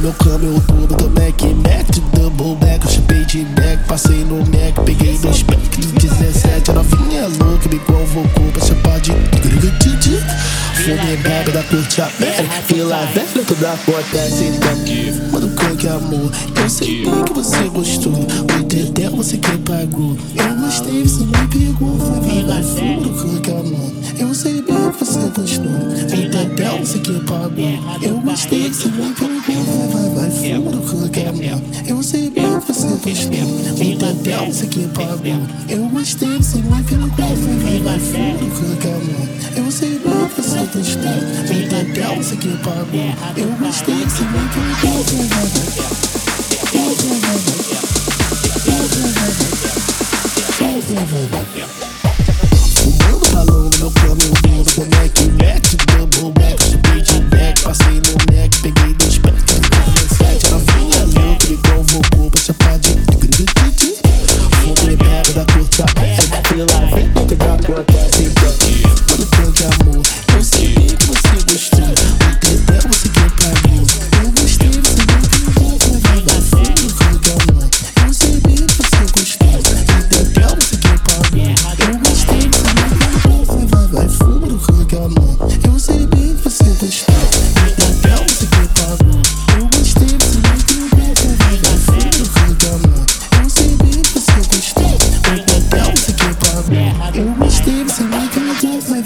meu câmbio tubo do Mac Mac de double back, eu chupei de back Passei no Mac, peguei dois packs 17, a novinha louca me convocou pra chapar de Fumei bebe da curte América. Vila velha, tudo acontece então Mano, que amor Eu sei bem que você gostou. O dedé você que pagou. Eu gostei, você me pegou vai, furo, que amor. Eu sei bem que você gostou Dedé você que pagou Eu gostei, você me pegou vai, vai, furo, que amor Eu sei bem que você gostou O dedé você que pagou Eu gostei, você me pegou vai, vai, furo, que amor Eu sei bem que você gostou O dedé você que pagou Eu gostei, você me pegou Fumando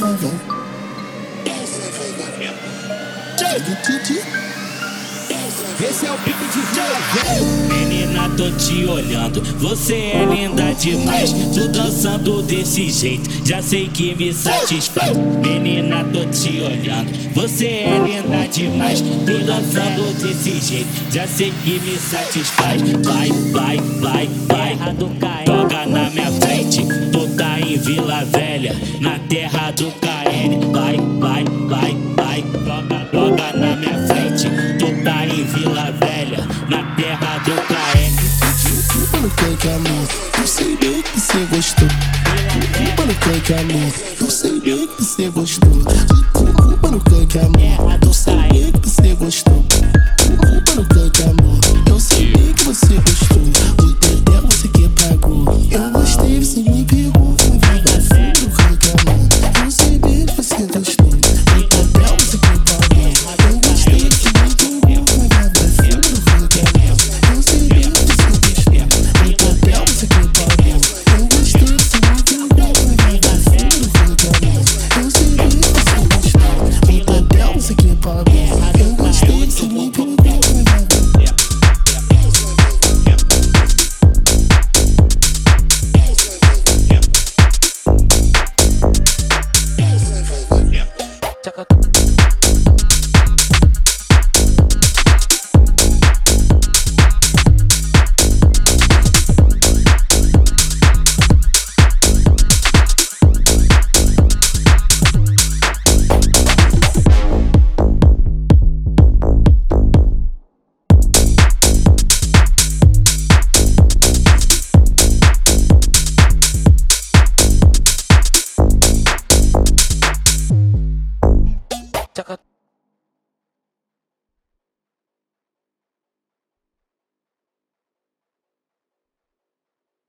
vai Esse é o pique de velho. Menina, tô te olhando. Você é linda demais. Tu dançando desse jeito, já sei que me satisfaz. Menina, tô te olhando. Você é linda demais. Tu dançando desse jeito, já sei que me satisfaz. Vai, vai, vai, vai. Toca na minha frente. Em Vila Velha, na terra do KN. Vai, vai, vai, vai. Toca, toca na minha frente. Tu tá em Vila Velha, na terra do KN. Mano, que amor Eu sei bem que você gostou Mano, que amor Eu sei bem que você gostou Mano, que amor Eu sei bem que você gostou Mano, que amor Eu